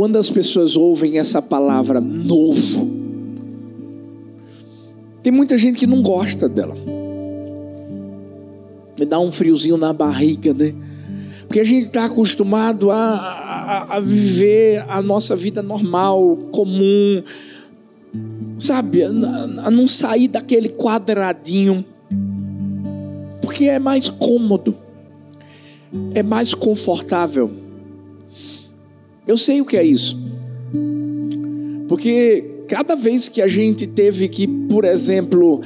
quando as pessoas ouvem essa palavra novo, tem muita gente que não gosta dela. Me dá um friozinho na barriga, né? Porque a gente está acostumado a, a, a, viver a nossa vida normal, comum, sabe? A, a não sair daquele quadradinho. Porque é mais cômodo, é mais confortável. Eu sei o que é isso. Porque cada vez que a gente teve que, por exemplo,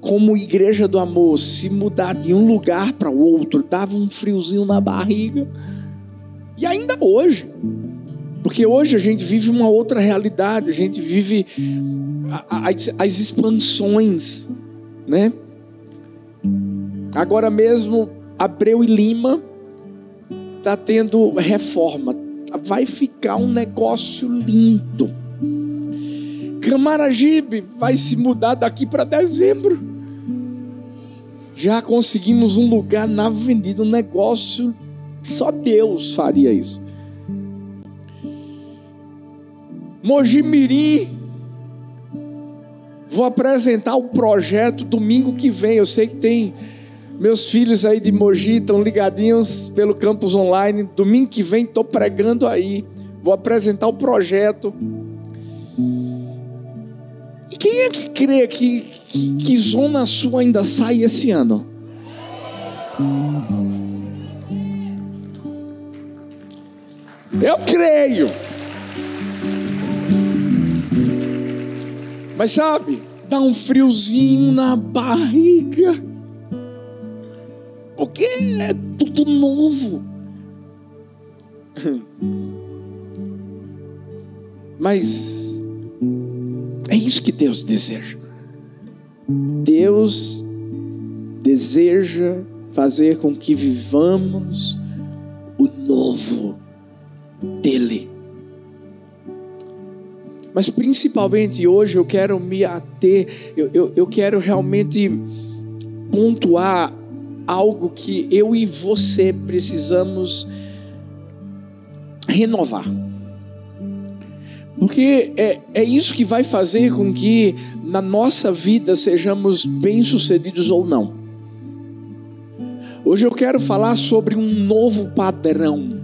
como igreja do amor, se mudar de um lugar para o outro, dava um friozinho na barriga. E ainda hoje. Porque hoje a gente vive uma outra realidade, a gente vive as, as expansões, né? Agora mesmo, Abreu e Lima está tendo reforma, vai ficar um negócio lindo. Camaragibe vai se mudar daqui para dezembro. Já conseguimos um lugar na avenida, um negócio, só Deus faria isso. Mojimirim, vou apresentar o projeto domingo que vem. Eu sei que tem meus filhos aí de Mogi estão ligadinhos pelo campus online. Domingo que vem estou pregando aí. Vou apresentar o projeto. E quem é que crê que, que, que Zona Sul ainda sai esse ano? Eu creio. Mas sabe, dá um friozinho na barriga porque é tudo novo. Mas é isso que Deus deseja. Deus deseja fazer com que vivamos o novo dele. Mas principalmente hoje eu quero me ater, eu, eu, eu quero realmente pontuar algo que eu e você precisamos renovar. Porque é, é isso que vai fazer com que na nossa vida sejamos bem-sucedidos ou não. Hoje eu quero falar sobre um novo padrão.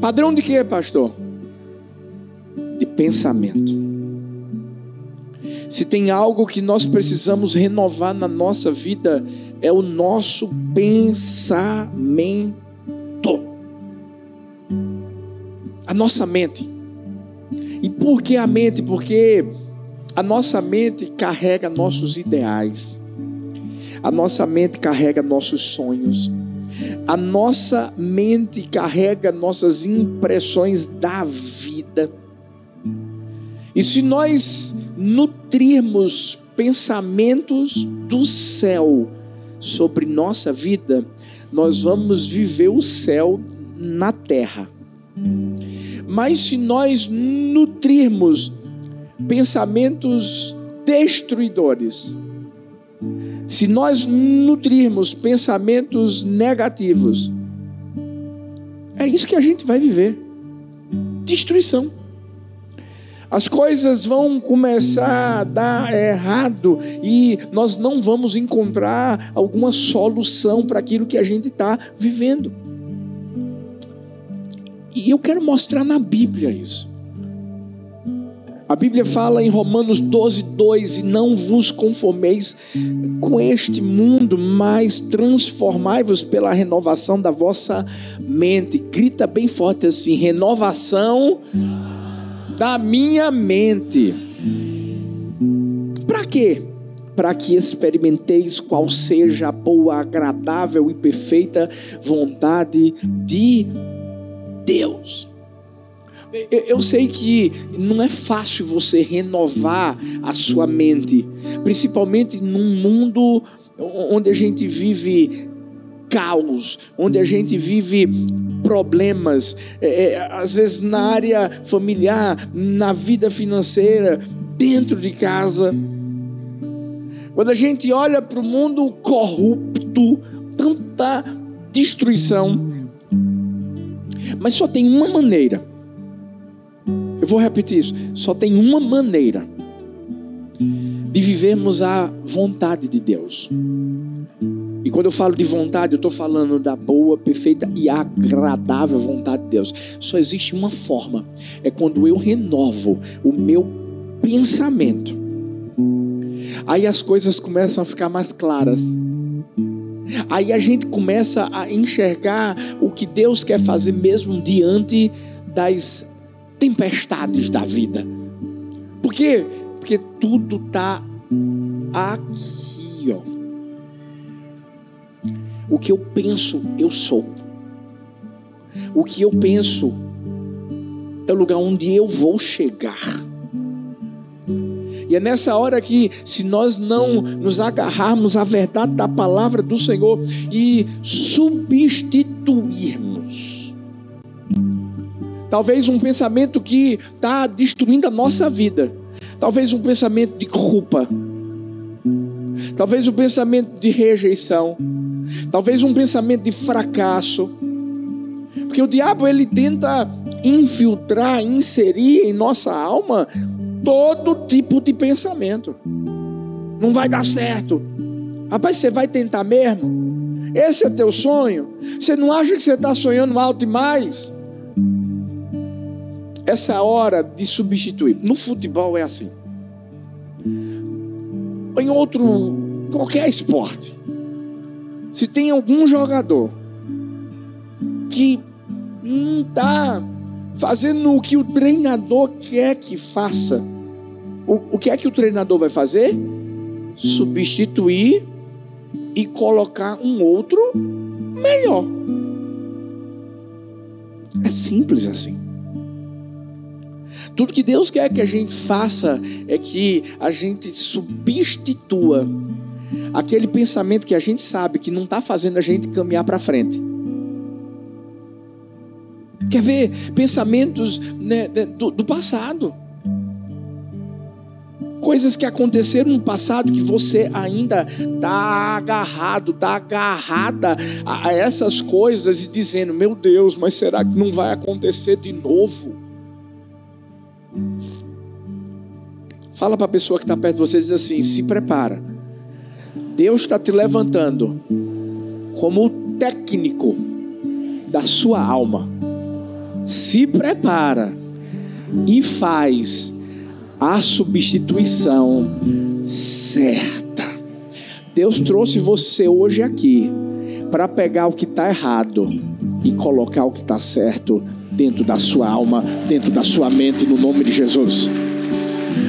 Padrão de quê, pastor? De pensamento. Se tem algo que nós precisamos renovar na nossa vida, é o nosso pensamento. A nossa mente. E por que a mente? Porque a nossa mente carrega nossos ideais. A nossa mente carrega nossos sonhos. A nossa mente carrega nossas impressões da vida. E se nós nutrirmos pensamentos do céu sobre nossa vida, nós vamos viver o céu na terra. Mas se nós nutrirmos pensamentos destruidores, se nós nutrirmos pensamentos negativos, é isso que a gente vai viver: destruição as coisas vão começar a dar errado e nós não vamos encontrar alguma solução para aquilo que a gente está vivendo. E eu quero mostrar na Bíblia isso. A Bíblia fala em Romanos 12, 2: E não vos conformeis com este mundo, mas transformai-vos pela renovação da vossa mente. Grita bem forte assim: renovação da minha mente. Para quê? Para que experimenteis qual seja a boa, agradável e perfeita vontade de Deus. Eu sei que não é fácil você renovar a sua mente, principalmente num mundo onde a gente vive caos, onde a gente vive problemas, é, é, às vezes na área familiar, na vida financeira, dentro de casa. Quando a gente olha para o mundo corrupto, tanta destruição, Mas só tem uma maneira. Eu vou repetir isso. Só tem uma maneira de vivermos a vontade de Deus. E quando eu falo de vontade, eu estou falando da boa, perfeita e agradável vontade de Deus. Só existe uma forma: é quando eu renovo o meu pensamento. Aí as coisas começam a ficar mais claras. Aí a gente começa a enxergar o que Deus quer fazer mesmo diante das tempestades da vida. Por quê? Porque tudo está aqui, ó. O que eu penso, eu sou. O que eu penso é o lugar onde eu vou chegar. E é nessa hora que, se nós não nos agarrarmos à verdade da palavra do Senhor e substituirmos, talvez um pensamento que está destruindo a nossa vida, talvez um pensamento de culpa, talvez um pensamento de rejeição, talvez um pensamento de fracasso, porque o diabo ele tenta infiltrar, inserir em nossa alma todo tipo de pensamento. Não vai dar certo. Rapaz, você vai tentar mesmo? Esse é teu sonho? Você não acha que você está sonhando alto demais? Essa é hora de substituir. No futebol é assim. Em outro, qualquer esporte. Se tem algum jogador que não está fazendo o que o treinador quer que faça, o, o que é que o treinador vai fazer? Substituir e colocar um outro melhor. É simples assim. Tudo que Deus quer que a gente faça é que a gente substitua aquele pensamento que a gente sabe que não está fazendo a gente caminhar para frente. Quer ver pensamentos né, do, do passado? coisas que aconteceram no passado que você ainda está agarrado, está agarrada a essas coisas e dizendo: Meu Deus, mas será que não vai acontecer de novo? Fala para a pessoa que está perto de você e diz assim: Se prepara. Deus está te levantando como o técnico da sua alma. Se prepara e faz a substituição certa. Deus trouxe você hoje aqui para pegar o que está errado e colocar o que está certo dentro da sua alma, dentro da sua mente, no nome de Jesus.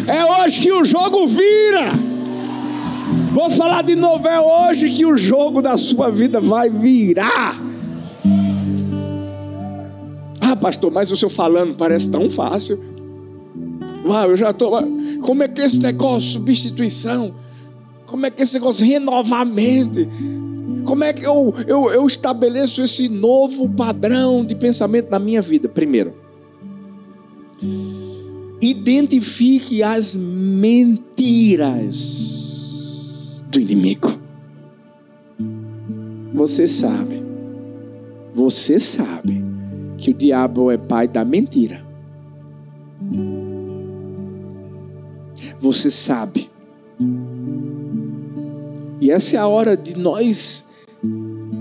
É hoje que o jogo vira. Vou falar de novo, é hoje que o jogo da sua vida vai virar. Ah, pastor, mas o senhor falando parece tão fácil. Uau, eu já estou. Como é que esse negócio substituição? Como é que esse negócio renovamento? Como é que eu, eu, eu estabeleço esse novo padrão de pensamento na minha vida? Primeiro, identifique as mentiras do inimigo. Você sabe, você sabe que o diabo é pai da mentira. você sabe. E essa é a hora de nós,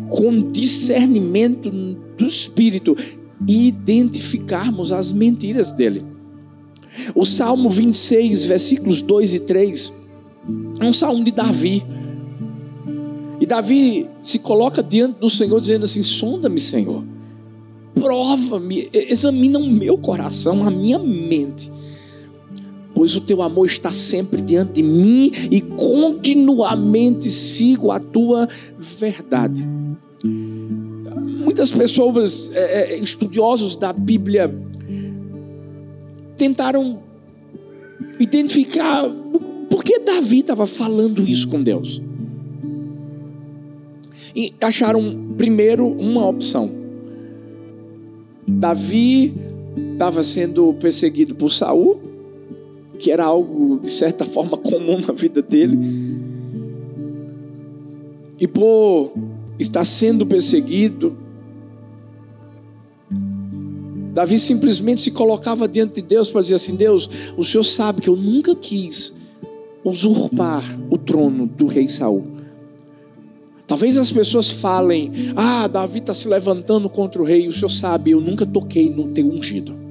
com discernimento do Espírito, identificarmos as mentiras dele. O Salmo 26, versículos 2 e 3, é um salmo de Davi. E Davi se coloca diante do Senhor, dizendo assim: Sonda-me, Senhor, prova-me, examina o meu coração, a minha mente pois o teu amor está sempre diante de mim e continuamente sigo a tua verdade. Muitas pessoas, é, é estudiosos da Bíblia, tentaram identificar por que Davi estava falando isso com Deus. E acharam primeiro uma opção. Davi estava sendo perseguido por Saul que era algo de certa forma comum na vida dele. E por estar sendo perseguido, Davi simplesmente se colocava diante de Deus para dizer assim: Deus, o Senhor sabe que eu nunca quis usurpar o trono do rei Saul. Talvez as pessoas falem: Ah, Davi está se levantando contra o rei. O Senhor sabe, eu nunca toquei no teu ungido.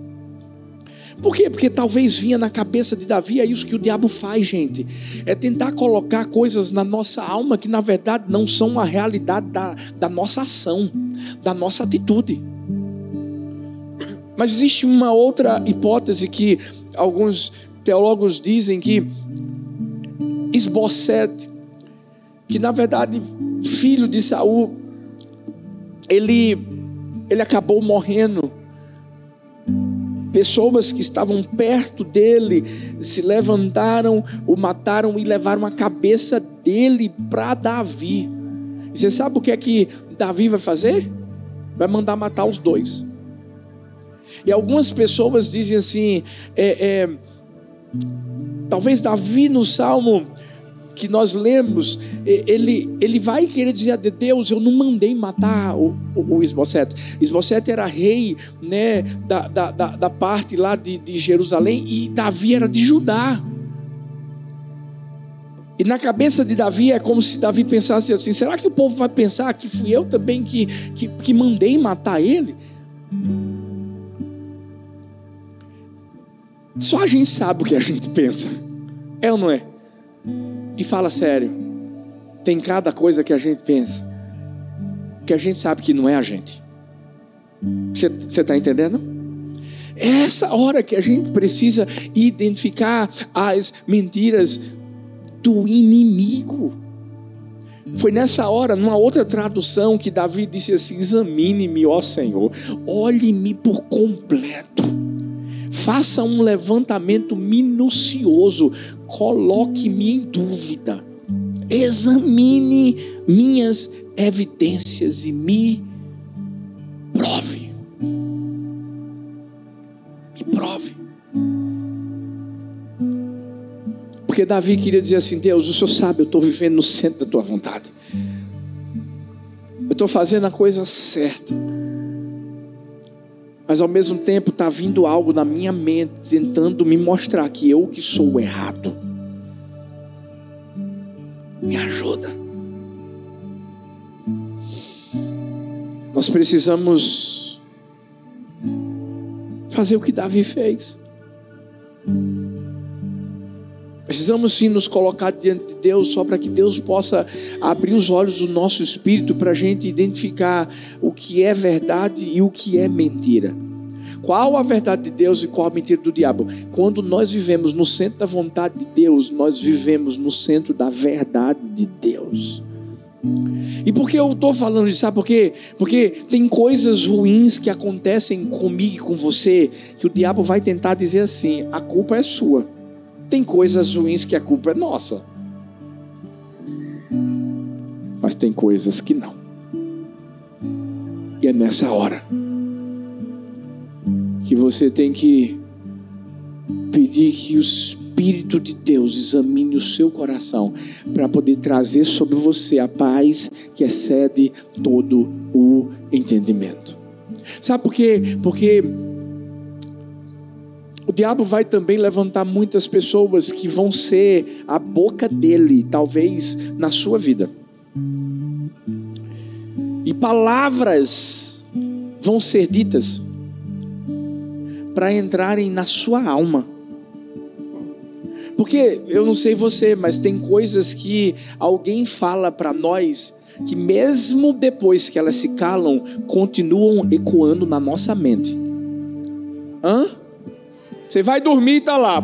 Por quê? Porque talvez vinha na cabeça de Davi, é isso que o diabo faz, gente. É tentar colocar coisas na nossa alma que na verdade não são a realidade da, da nossa ação, da nossa atitude. Mas existe uma outra hipótese que alguns teólogos dizem que Esbocete, que na verdade filho de Saul, ele ele acabou morrendo Pessoas que estavam perto dele se levantaram, o mataram e levaram a cabeça dele para Davi. E você sabe o que é que Davi vai fazer? Vai mandar matar os dois. E algumas pessoas dizem assim: é, é, talvez Davi no Salmo que nós lemos, ele, ele vai querer dizer a Deus: Eu não mandei matar o, o, o Esbocete. Esbocete era rei né, da, da, da, parte lá de, de Jerusalém e Davi era de Judá. E na cabeça de Davi é como se Davi pensasse assim: será que o povo vai pensar que fui eu também que, que, que mandei matar ele? Só a gente sabe o que a gente pensa, é ou não é? E fala sério. Tem cada coisa que a gente pensa que a gente sabe que não é a gente. Você está entendendo? É essa hora que a gente precisa identificar as mentiras do inimigo. Foi nessa hora, numa outra tradução, que Davi disse assim: Examine-me, ó Senhor, olhe-me por completo, faça um levantamento minucioso, coloque-me em dúvida, examine minhas evidências e me prove. Me prove. Porque Davi queria dizer assim: Deus, o Senhor sabe, eu estou vivendo no centro da tua vontade. Eu estou fazendo a coisa certa. Mas ao mesmo tempo está vindo algo na minha mente tentando me mostrar que eu que sou o errado. Me ajuda. Nós precisamos fazer o que Davi fez. Precisamos sim nos colocar diante de Deus, só para que Deus possa abrir os olhos do nosso espírito para a gente identificar o que é verdade e o que é mentira. Qual a verdade de Deus e qual a mentira do diabo? Quando nós vivemos no centro da vontade de Deus, nós vivemos no centro da verdade de Deus. E por que eu estou falando isso? Sabe por quê? Porque tem coisas ruins que acontecem comigo e com você que o diabo vai tentar dizer assim: a culpa é sua. Tem coisas ruins que a culpa é nossa. Mas tem coisas que não. E é nessa hora que você tem que pedir que o Espírito de Deus examine o seu coração para poder trazer sobre você a paz que excede todo o entendimento. Sabe por quê? Porque o diabo vai também levantar muitas pessoas que vão ser a boca dele, talvez na sua vida. E palavras vão ser ditas para entrarem na sua alma. Porque eu não sei você, mas tem coisas que alguém fala para nós que mesmo depois que elas se calam, continuam ecoando na nossa mente. Hã? Você vai dormir e tá lá.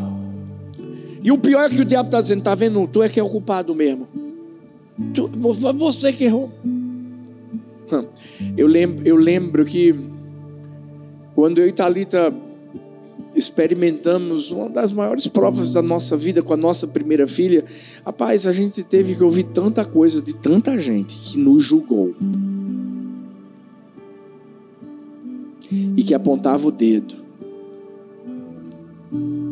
E o pior é que o diabo está dizendo, tá vendo? Tu é que é o culpado mesmo. Tu, você que errou. Eu lembro, eu lembro que quando eu e Thalita experimentamos uma das maiores provas da nossa vida com a nossa primeira filha, rapaz, a gente teve que ouvir tanta coisa de tanta gente que nos julgou. E que apontava o dedo.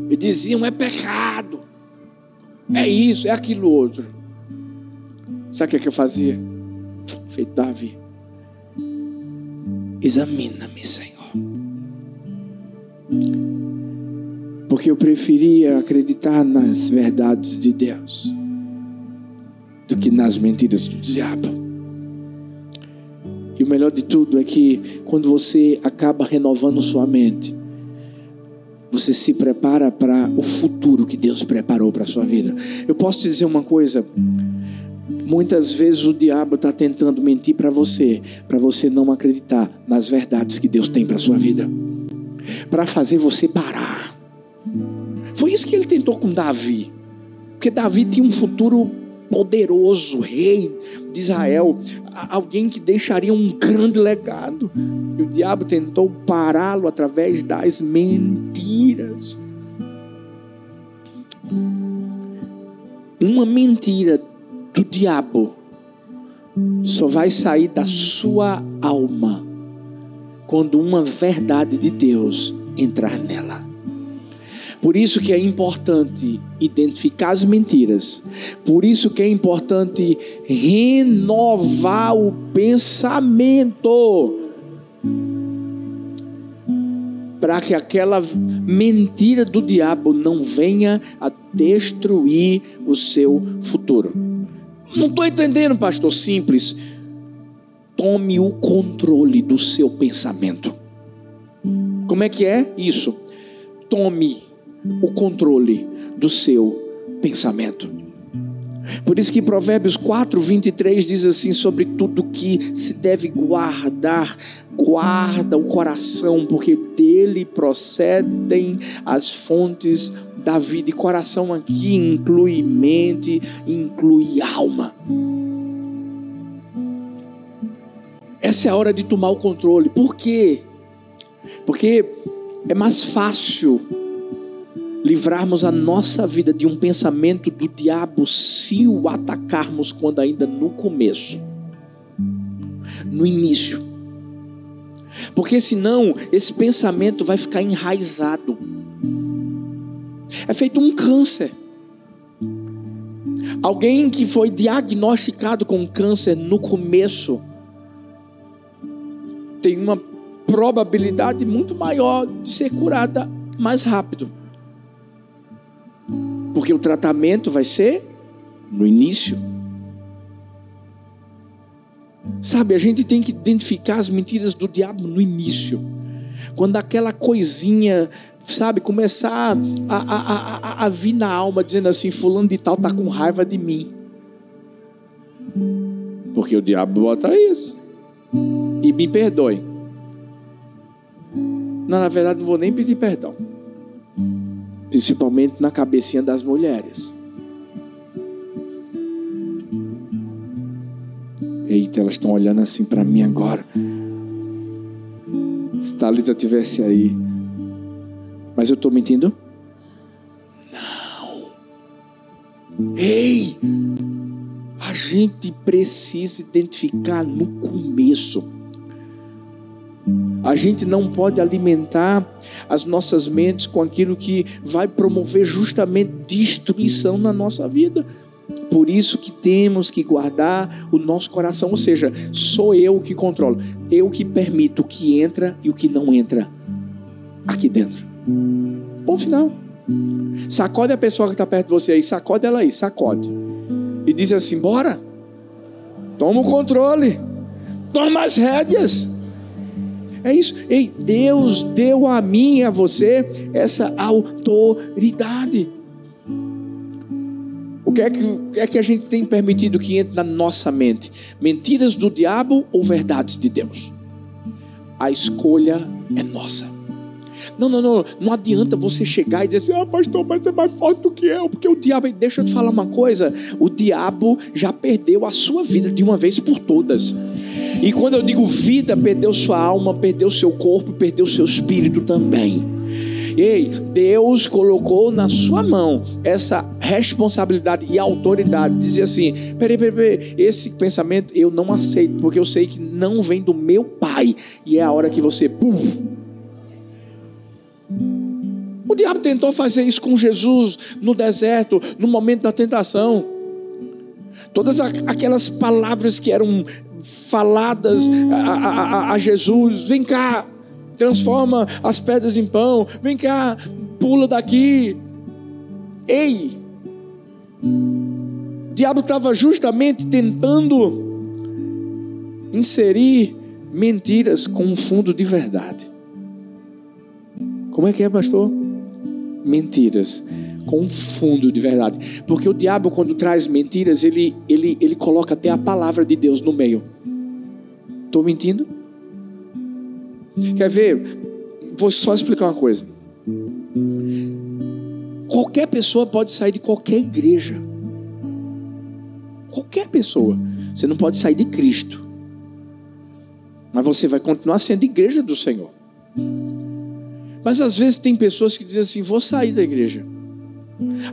E diziam: é pecado. É isso, é aquilo outro. Sabe o que, é que eu fazia? Feito Davi. Examina-me, Senhor Porque eu preferia acreditar nas verdades de Deus do que nas mentiras do diabo. E o melhor de tudo é que quando você acaba renovando sua mente, você se prepara para o futuro que Deus preparou para a sua vida. Eu posso te dizer uma coisa. Muitas vezes o diabo está tentando mentir para você, para você não acreditar nas verdades que Deus tem para a sua vida, para fazer você parar. Foi isso que ele tentou com Davi, porque Davi tinha um futuro poderoso, rei de Israel, alguém que deixaria um grande legado. E o diabo tentou pará-lo através das mentiras. Uma mentira do diabo só vai sair da sua alma quando uma verdade de Deus entrar nela. Por isso que é importante identificar as mentiras. Por isso que é importante renovar o pensamento. Para que aquela mentira do diabo não venha a destruir o seu futuro. Não estou entendendo, pastor. Simples. Tome o controle do seu pensamento. Como é que é isso? Tome o controle do seu pensamento. Por isso que Provérbios 4, 23 diz assim: sobre tudo que se deve guardar, guarda o coração, porque dele procedem as fontes da vida. E coração aqui inclui mente, inclui alma. Essa é a hora de tomar o controle. Por quê? Porque é mais fácil livrarmos a nossa vida de um pensamento do diabo se o atacarmos quando ainda no começo, no início. Porque senão esse pensamento vai ficar enraizado. É feito um câncer. Alguém que foi diagnosticado com câncer no começo tem uma probabilidade muito maior de ser curada mais rápido. Porque o tratamento vai ser no início. Sabe, a gente tem que identificar as mentiras do diabo no início. Quando aquela coisinha, sabe, começar a, a, a, a vir na alma dizendo assim: Fulano de Tal está com raiva de mim. Porque o diabo bota isso. E me perdoe. Não, na verdade, não vou nem pedir perdão principalmente na cabecinha das mulheres. Eita, elas estão olhando assim para mim agora. Se Thalita tivesse aí. Mas eu estou mentindo? Não. Ei! A gente precisa identificar no começo a gente não pode alimentar as nossas mentes com aquilo que vai promover justamente destruição na nossa vida. Por isso que temos que guardar o nosso coração, ou seja, sou eu que controlo, eu que permito o que entra e o que não entra aqui dentro. Ponto final. Sacode a pessoa que está perto de você aí, sacode ela aí, sacode. E diz assim: bora, toma o controle, toma as rédeas. É isso. Ei, Deus deu a mim e a você essa autoridade. O que é que, é que a gente tem permitido que entre na nossa mente? Mentiras do diabo ou verdades de Deus? A escolha é nossa. Não, não, não. Não adianta você chegar e dizer assim: ah, pastor, mas é mais forte do que eu. Porque o diabo, deixa eu te falar uma coisa: o diabo já perdeu a sua vida de uma vez por todas. E quando eu digo vida, perdeu sua alma, perdeu seu corpo, perdeu seu espírito também. Ei, Deus colocou na sua mão essa responsabilidade e autoridade. Dizer assim: peraí, peraí, peraí, esse pensamento eu não aceito, porque eu sei que não vem do meu pai. E é a hora que você, pum, o diabo tentou fazer isso com Jesus no deserto, no momento da tentação. Todas aquelas palavras que eram faladas a, a, a Jesus: vem cá, transforma as pedras em pão, vem cá, pula daqui. Ei! O diabo estava justamente tentando inserir mentiras com um fundo de verdade. Como é que é, pastor? Mentiras com um fundo de verdade. Porque o diabo, quando traz mentiras, ele, ele, ele coloca até a palavra de Deus no meio. Estou mentindo? Quer ver? Vou só explicar uma coisa. Qualquer pessoa pode sair de qualquer igreja. Qualquer pessoa. Você não pode sair de Cristo. Mas você vai continuar sendo igreja do Senhor. Mas às vezes tem pessoas que dizem assim: vou sair da igreja.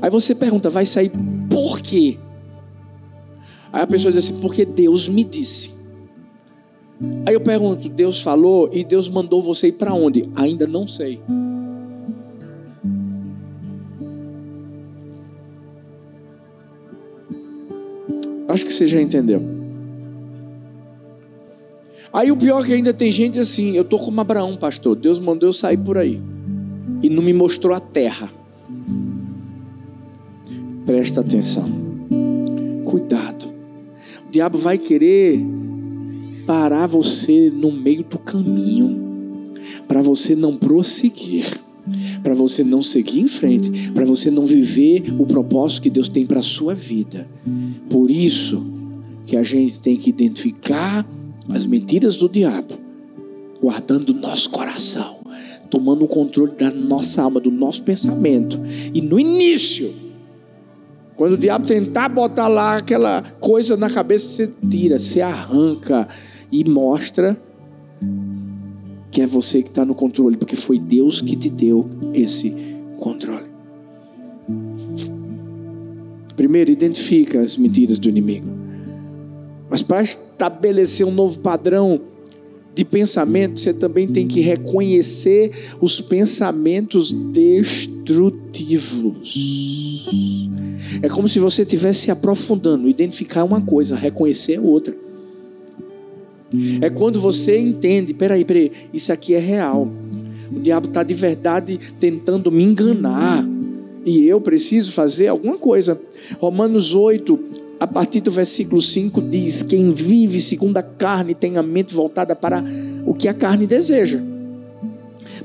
Aí você pergunta, vai sair por quê? Aí a pessoa diz assim: porque Deus me disse. Aí eu pergunto: Deus falou e Deus mandou você ir para onde? Ainda não sei. Acho que você já entendeu. Aí o pior é que ainda tem gente assim, eu tô como Abraão, pastor. Deus mandou eu sair por aí. E não me mostrou a terra. Presta atenção. Cuidado. O diabo vai querer parar você no meio do caminho para você não prosseguir, para você não seguir em frente, para você não viver o propósito que Deus tem para a sua vida. Por isso que a gente tem que identificar as mentiras do diabo, guardando o nosso coração, tomando o controle da nossa alma, do nosso pensamento. E no início, quando o diabo tentar botar lá aquela coisa na cabeça, você tira, você arranca e mostra que é você que está no controle, porque foi Deus que te deu esse controle. Primeiro, identifica as mentiras do inimigo. Mas para estabelecer um novo padrão de pensamento, você também tem que reconhecer os pensamentos destrutivos. É como se você estivesse se aprofundando, identificar uma coisa, reconhecer outra. É quando você entende, peraí, peraí, isso aqui é real. O diabo está de verdade tentando me enganar. E eu preciso fazer alguma coisa. Romanos 8, a partir do versículo 5 diz: Quem vive segundo a carne tem a mente voltada para o que a carne deseja.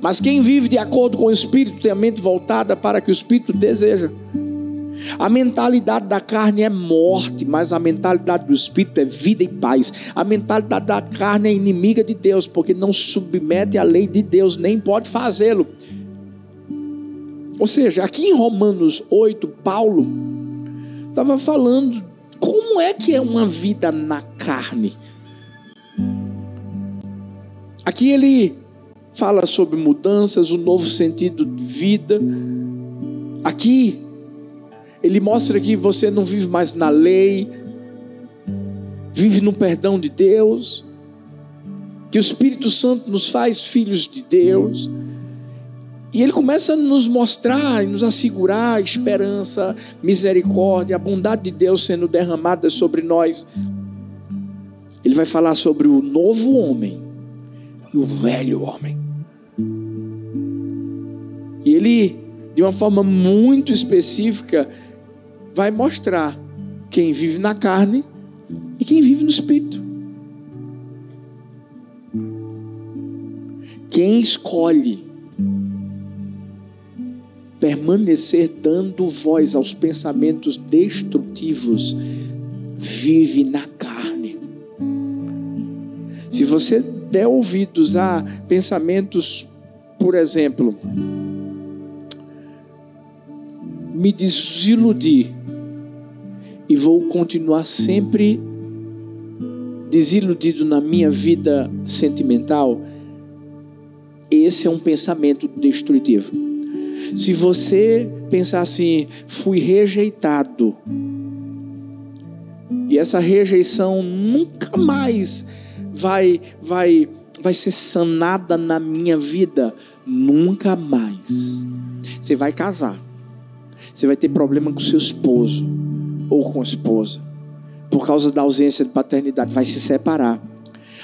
Mas quem vive de acordo com o Espírito tem a mente voltada para o que o Espírito deseja. A mentalidade da carne é morte, mas a mentalidade do Espírito é vida e paz. A mentalidade da carne é inimiga de Deus, porque não submete à lei de Deus, nem pode fazê-lo. Ou seja, aqui em Romanos 8, Paulo estava falando como é que é uma vida na carne. Aqui ele fala sobre mudanças, o um novo sentido de vida. Aqui ele mostra que você não vive mais na lei, vive no perdão de Deus, que o Espírito Santo nos faz filhos de Deus. E ele começa a nos mostrar e nos assegurar a esperança, misericórdia, a bondade de Deus sendo derramada sobre nós. Ele vai falar sobre o novo homem e o velho homem. E ele, de uma forma muito específica, vai mostrar quem vive na carne e quem vive no espírito. Quem escolhe permanecer dando voz aos pensamentos destrutivos, vive na carne. Se você der ouvidos a pensamentos, por exemplo, me desiludir e vou continuar sempre desiludido na minha vida sentimental, esse é um pensamento destrutivo. Se você pensar assim, fui rejeitado, e essa rejeição nunca mais vai vai vai ser sanada na minha vida, nunca mais. Você vai casar. Você vai ter problema com seu esposo ou com a esposa. Por causa da ausência de paternidade, vai se separar.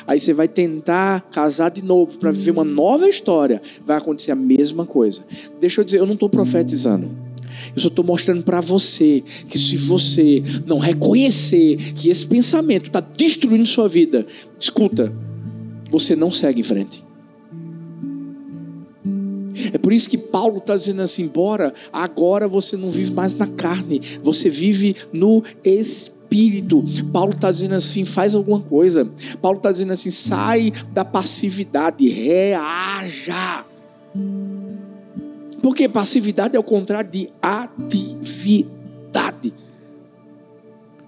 Aí você vai tentar casar de novo para viver uma nova história. Vai acontecer a mesma coisa. Deixa eu dizer, eu não estou profetizando. Eu só estou mostrando para você que se você não reconhecer que esse pensamento está destruindo sua vida, escuta, você não segue em frente. É por isso que Paulo está dizendo assim: embora agora você não vive mais na carne, você vive no espírito. Paulo está dizendo assim: faz alguma coisa. Paulo está dizendo assim: sai da passividade, reaja. Porque passividade é o contrário de atividade.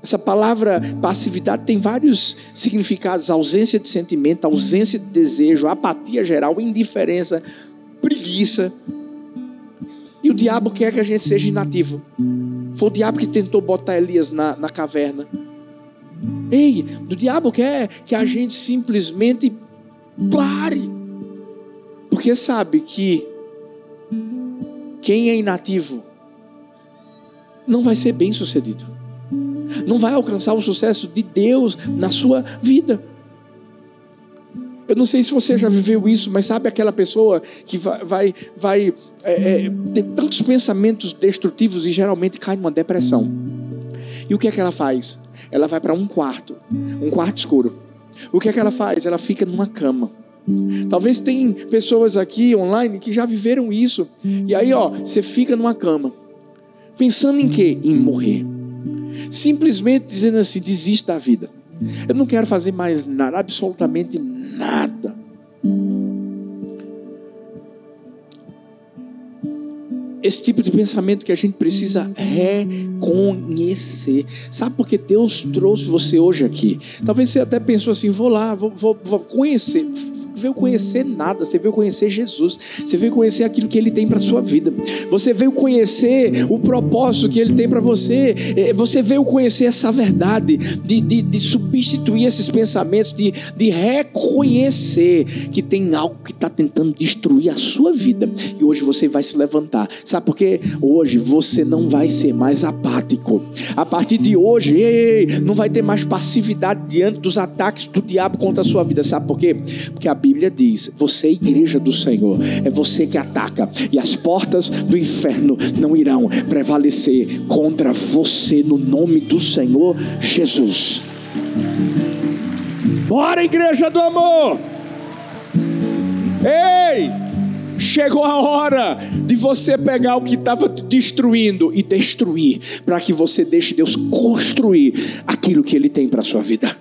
Essa palavra passividade tem vários significados: ausência de sentimento, ausência de desejo, apatia geral, indiferença, preguiça. E o diabo quer que a gente seja inativo. Foi o diabo que tentou botar Elias na, na caverna. Ei, o diabo quer que a gente simplesmente pare. Porque sabe que quem é inativo não vai ser bem sucedido. Não vai alcançar o sucesso de Deus na sua vida. Eu não sei se você já viveu isso, mas sabe aquela pessoa que vai, vai, vai é, é, ter tantos pensamentos destrutivos e geralmente cai numa depressão. E o que é que ela faz? Ela vai para um quarto, um quarto escuro. O que é que ela faz? Ela fica numa cama. Talvez tem pessoas aqui online que já viveram isso. E aí, ó, você fica numa cama, pensando em quê? Em morrer. Simplesmente dizendo assim: desiste da vida. Eu não quero fazer mais nada, absolutamente nada. Esse tipo de pensamento que a gente precisa reconhecer. Sabe por que Deus trouxe você hoje aqui? Talvez você até pensou assim: vou lá, vou, vou, vou conhecer veio conhecer nada, você veio conhecer Jesus, você veio conhecer aquilo que Ele tem para sua vida, você veio conhecer o propósito que Ele tem para você, é, você veio conhecer essa verdade, de, de, de substituir esses pensamentos, de, de reconhecer que tem algo que está tentando destruir a sua vida, e hoje você vai se levantar, sabe por quê? Hoje você não vai ser mais apático, a partir de hoje, ei, não vai ter mais passividade diante dos ataques do diabo contra a sua vida, sabe por quê? Porque a Bíblia diz: você é igreja do Senhor, é você que ataca, e as portas do inferno não irão prevalecer contra você, no nome do Senhor Jesus. Bora, igreja do amor! Ei! Chegou a hora de você pegar o que estava destruindo e destruir, para que você deixe Deus construir aquilo que Ele tem para a sua vida.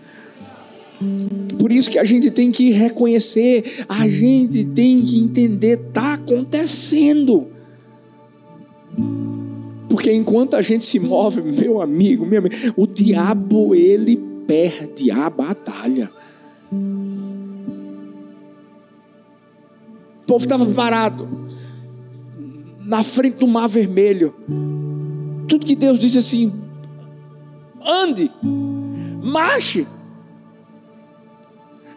Por isso que a gente tem que reconhecer, a gente tem que entender, está acontecendo. Porque enquanto a gente se move, meu amigo, meu amigo, o diabo ele perde a batalha. O povo estava parado na frente do mar vermelho. Tudo que Deus disse assim: ande, marche.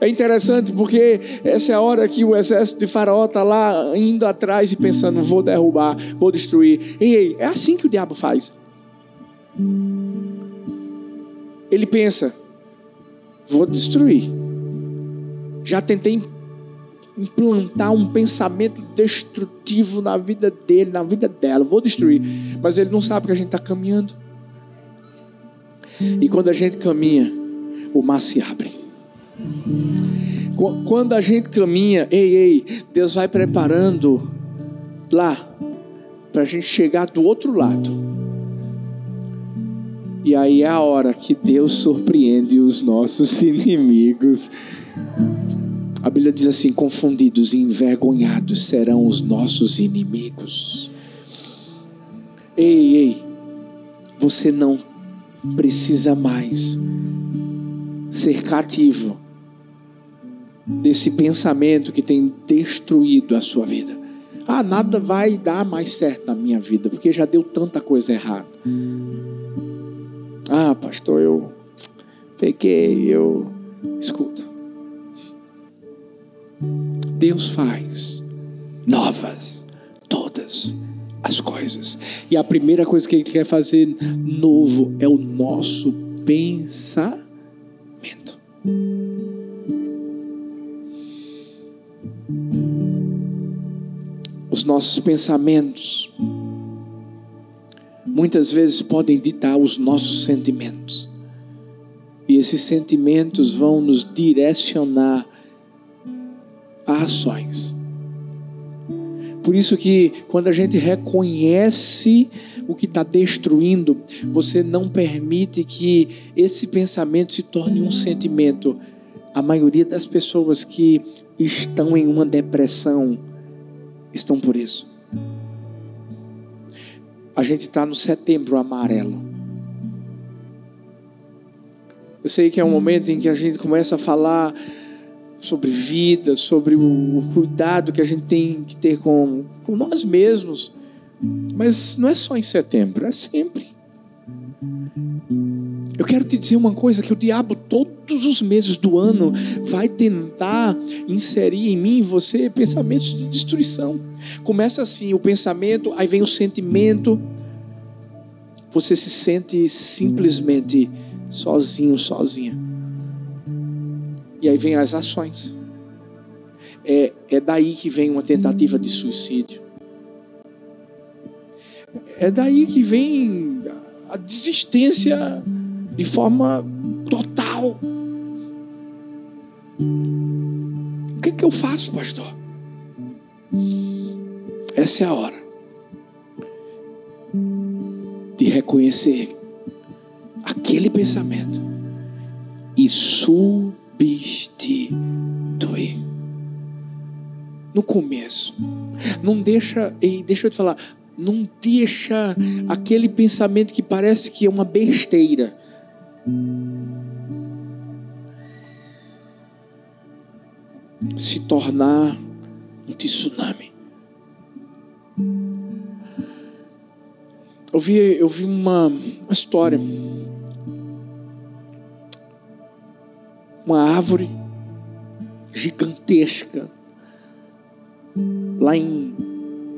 É interessante porque essa é a hora que o exército de Faraó está lá indo atrás e pensando: vou derrubar, vou destruir. Ei, ei, é assim que o diabo faz. Ele pensa: vou destruir. Já tentei implantar um pensamento destrutivo na vida dele, na vida dela, vou destruir. Mas ele não sabe que a gente está caminhando. E quando a gente caminha, o mar se abre. Quando a gente caminha, ei, ei, Deus vai preparando lá para a gente chegar do outro lado. E aí é a hora que Deus surpreende os nossos inimigos. A Bíblia diz assim: confundidos e envergonhados serão os nossos inimigos. Ei, ei, você não precisa mais ser cativo desse pensamento que tem destruído a sua vida. Ah, nada vai dar mais certo na minha vida, porque já deu tanta coisa errada. Ah, pastor, eu peguei, eu. Escuta. Deus faz novas todas as coisas. E a primeira coisa que Ele quer fazer novo é o nosso pensamento. Os nossos pensamentos muitas vezes podem ditar os nossos sentimentos. E esses sentimentos vão nos direcionar a ações. Por isso que quando a gente reconhece o que está destruindo, você não permite que esse pensamento se torne um sentimento. A maioria das pessoas que estão em uma depressão estão por isso. A gente está no setembro amarelo. Eu sei que é um momento em que a gente começa a falar sobre vida, sobre o cuidado que a gente tem que ter com, com nós mesmos. Mas não é só em setembro, é sempre. Eu quero te dizer uma coisa: que o diabo, todos os meses do ano, vai tentar inserir em mim e você pensamentos de destruição. Começa assim: o pensamento, aí vem o sentimento. Você se sente simplesmente sozinho, sozinha. E aí vem as ações. É, é daí que vem uma tentativa de suicídio. É daí que vem a desistência de forma total. O que, é que eu faço, pastor? Essa é a hora de reconhecer aquele pensamento e substituir. No começo, não deixa, e deixa eu te falar, não deixa aquele pensamento que parece que é uma besteira. Se tornar um tsunami. Eu vi, eu vi uma, uma história. Uma árvore gigantesca lá em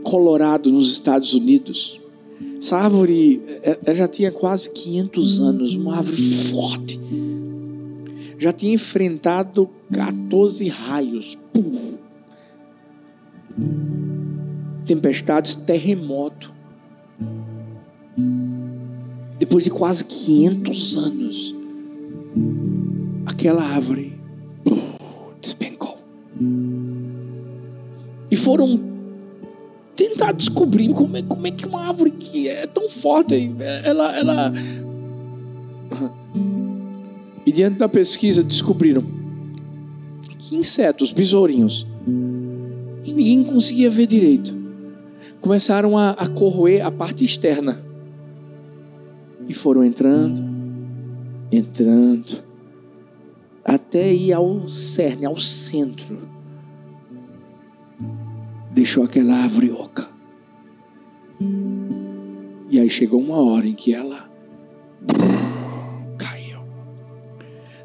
Colorado, nos Estados Unidos. Essa árvore ela já tinha quase 500 anos, uma árvore forte. Já tinha enfrentado 14 raios. Pum. Tempestades, terremoto. Depois de quase 500 anos, aquela árvore pum, despencou. E foram tentar descobrir como é, como é que uma árvore que é tão forte, ela, ela. E diante da pesquisa descobriram que insetos, besourinhos, que ninguém conseguia ver direito, começaram a, a corroer a parte externa e foram entrando, entrando, até ir ao cerne, ao centro deixou aquela árvore oca. E aí chegou uma hora em que ela caiu.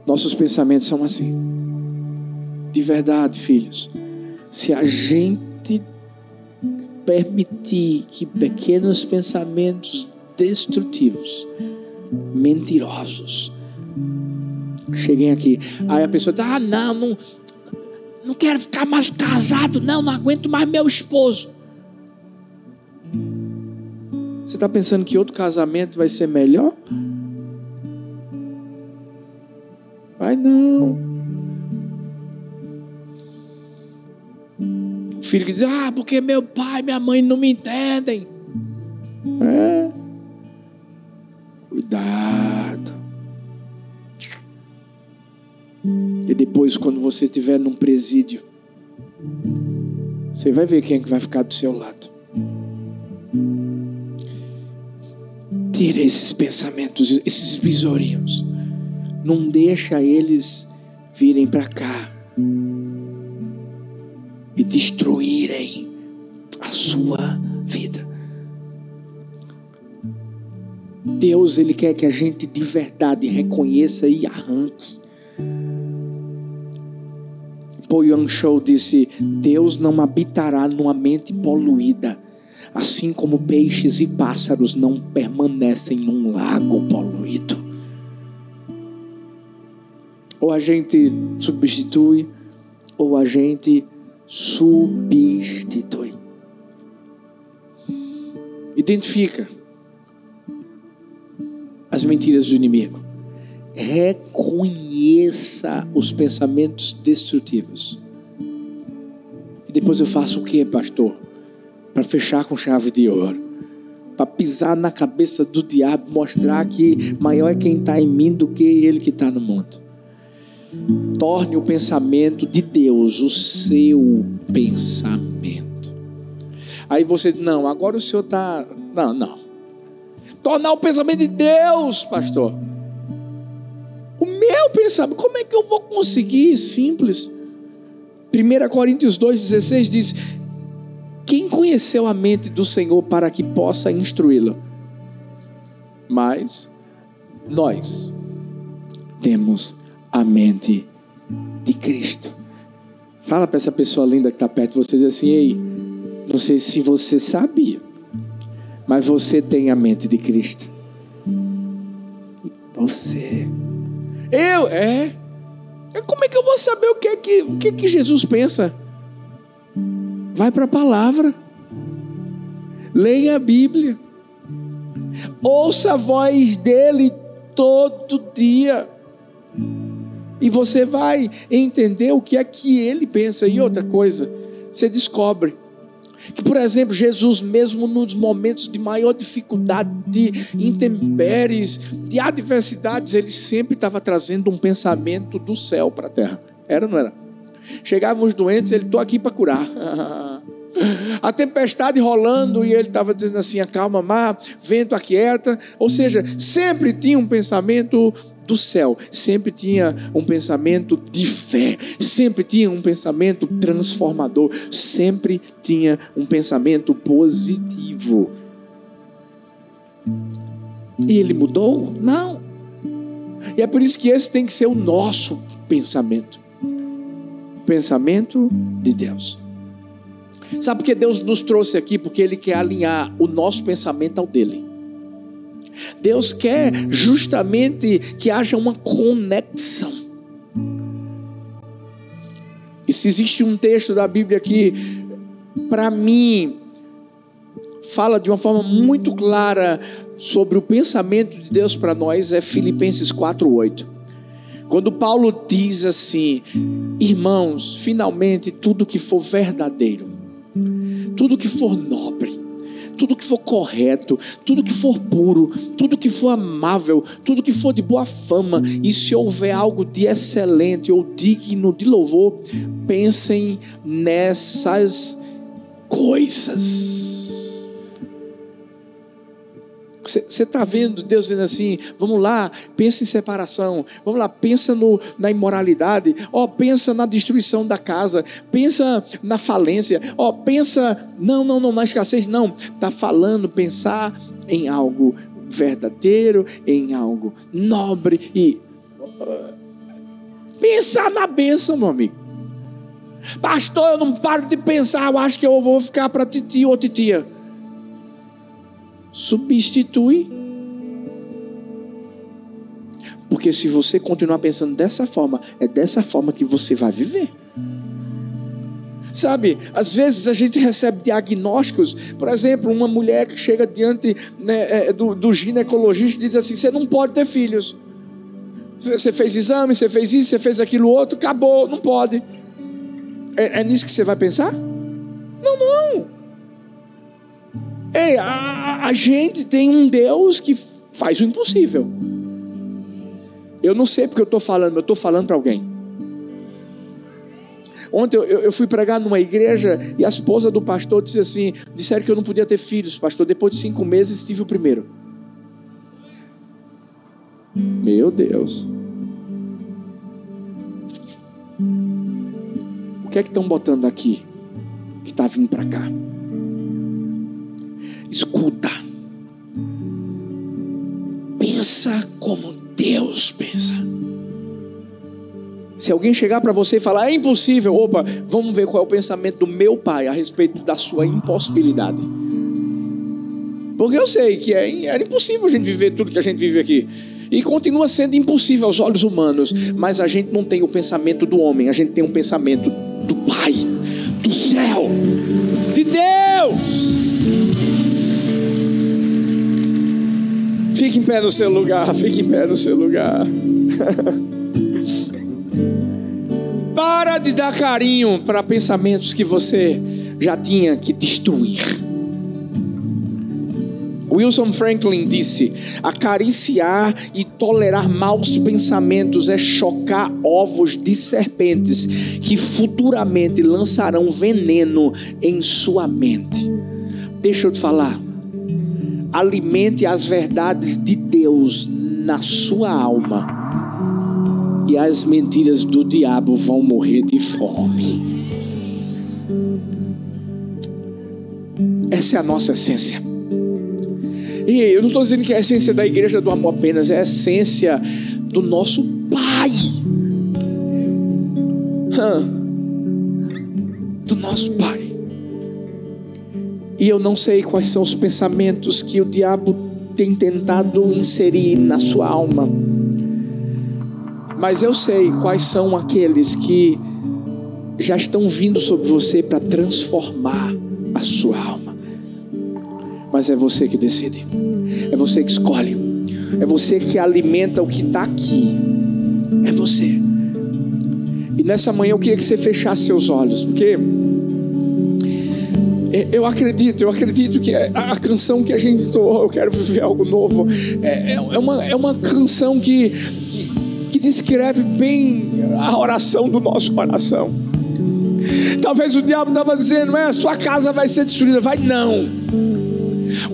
Nossos pensamentos são assim. De verdade, filhos, se a gente permitir que pequenos pensamentos destrutivos, mentirosos, cheguem aqui, aí a pessoa diz: Ah, não, não, não quero ficar mais casado, não, não aguento mais meu esposo. Você está pensando que outro casamento vai ser melhor? Vai não. O filho que diz: Ah, porque meu pai e minha mãe não me entendem. É. depois, quando você estiver num presídio, você vai ver quem é que vai ficar do seu lado. Tira esses pensamentos, esses besourinhos. Não deixa eles virem para cá e destruírem a sua vida. Deus, Ele quer que a gente de verdade reconheça e arranque Paul Young Show disse: Deus não habitará numa mente poluída, assim como peixes e pássaros não permanecem num lago poluído. Ou a gente substitui, ou a gente substitui. Identifica as mentiras do inimigo. Reconheça os pensamentos destrutivos. E depois eu faço o que, pastor? Para fechar com chave de ouro. Para pisar na cabeça do diabo, mostrar que maior é quem está em mim do que ele que está no mundo. Torne o pensamento de Deus o seu pensamento. Aí você diz: não, agora o senhor está. Não, não. Tornar o pensamento de Deus, pastor. O meu pensamento, como é que eu vou conseguir? Simples. 1 Coríntios 2,16 diz: Quem conheceu a mente do Senhor para que possa instruí-lo? Mas nós temos a mente de Cristo. Fala para essa pessoa linda que está perto de vocês assim: Ei, não sei se você sabia, mas você tem a mente de Cristo. Você. Eu? É. Como é que eu vou saber o que é que, o que, é que Jesus pensa? Vai para a palavra. Leia a Bíblia. Ouça a voz dele todo dia. E você vai entender o que é que ele pensa. E outra coisa, você descobre que, por exemplo, Jesus, mesmo nos momentos de maior dificuldade, de intempéries, de adversidades, ele sempre estava trazendo um pensamento do céu para a terra. Era ou não era? Chegavam os doentes, ele estou aqui para curar. a tempestade rolando e ele estava dizendo assim: acalma mar, vento aquieta. Ou seja, sempre tinha um pensamento do céu, sempre tinha um pensamento de fé, sempre tinha um pensamento transformador, sempre tinha um pensamento positivo. E ele mudou? Não. E é por isso que esse tem que ser o nosso pensamento. Pensamento de Deus. Sabe por que Deus nos trouxe aqui? Porque Ele quer alinhar o nosso pensamento ao dele. Deus quer justamente que haja uma conexão. E se existe um texto da Bíblia que, para mim, fala de uma forma muito clara sobre o pensamento de Deus para nós, é Filipenses 4,8. Quando Paulo diz assim: Irmãos, finalmente tudo que for verdadeiro, tudo que for nobre, tudo que for correto, tudo que for puro, tudo que for amável, tudo que for de boa fama, e se houver algo de excelente ou digno de louvor, pensem nessas coisas. Você está vendo Deus dizendo assim: vamos lá, pensa em separação, vamos lá, pensa no, na imoralidade, ó, oh, pensa na destruição da casa, pensa na falência, ó, oh, pensa, não, não, não, na escassez, não, está falando, pensar em algo verdadeiro, em algo nobre e pensar na bênção, meu amigo. Pastor, eu não paro de pensar, eu acho que eu vou ficar para titio ou titia substitui. Porque se você continuar pensando dessa forma, é dessa forma que você vai viver. Sabe, às vezes a gente recebe diagnósticos, por exemplo, uma mulher que chega diante né, é, do, do ginecologista e diz assim: você não pode ter filhos. Você fez exame, você fez isso, você fez aquilo outro, acabou, não pode. É, é nisso que você vai pensar? Não, não. Ei, a, a gente tem um Deus que faz o impossível. Eu não sei porque eu estou falando, eu estou falando para alguém. Ontem eu, eu, fui pregar numa igreja e a esposa do pastor disse assim: disseram que eu não podia ter filhos, pastor. Depois de cinco meses tive o primeiro. Meu Deus. O que é que estão botando aqui que está vindo para cá? Escuta. Pensa como Deus pensa. Se alguém chegar para você e falar, é impossível, opa, vamos ver qual é o pensamento do meu pai a respeito da sua impossibilidade. Porque eu sei que é, era impossível a gente viver tudo que a gente vive aqui. E continua sendo impossível aos olhos humanos. Mas a gente não tem o pensamento do homem, a gente tem um pensamento do Pai, do céu, de Deus. Pé no seu lugar, fique em pé no seu lugar. Para de dar carinho para pensamentos que você já tinha que destruir. Wilson Franklin disse: acariciar e tolerar maus pensamentos é chocar ovos de serpentes que futuramente lançarão veneno em sua mente. Deixa eu te falar. Alimente as verdades de Deus na sua alma, e as mentiras do diabo vão morrer de fome. Essa é a nossa essência. E eu não estou dizendo que é a essência da igreja do amor apenas, é a essência do nosso Pai. Do nosso Pai. E eu não sei quais são os pensamentos que o diabo tem tentado inserir na sua alma. Mas eu sei quais são aqueles que já estão vindo sobre você para transformar a sua alma. Mas é você que decide, é você que escolhe, é você que alimenta o que está aqui, é você. E nessa manhã eu queria que você fechasse seus olhos, porque eu acredito, eu acredito que a canção que a gente entoou, eu quero viver algo novo, é, é, é, uma, é uma canção que, que, que descreve bem a oração do nosso coração. Talvez o diabo estava dizendo, é, sua casa vai ser destruída, vai não.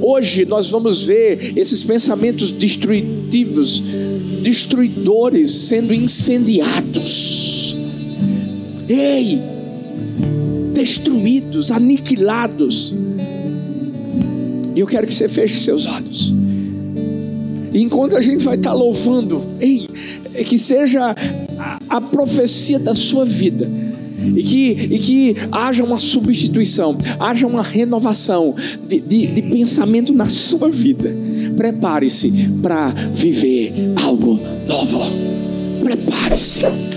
Hoje nós vamos ver esses pensamentos destrutivos, destruidores sendo incendiados. Ei, destruídos, aniquilados. E eu quero que você feche seus olhos. E enquanto a gente vai estar louvando, ei, é que seja a, a profecia da sua vida e que, e que haja uma substituição, haja uma renovação de, de, de pensamento na sua vida. Prepare-se para viver algo novo. Prepare-se.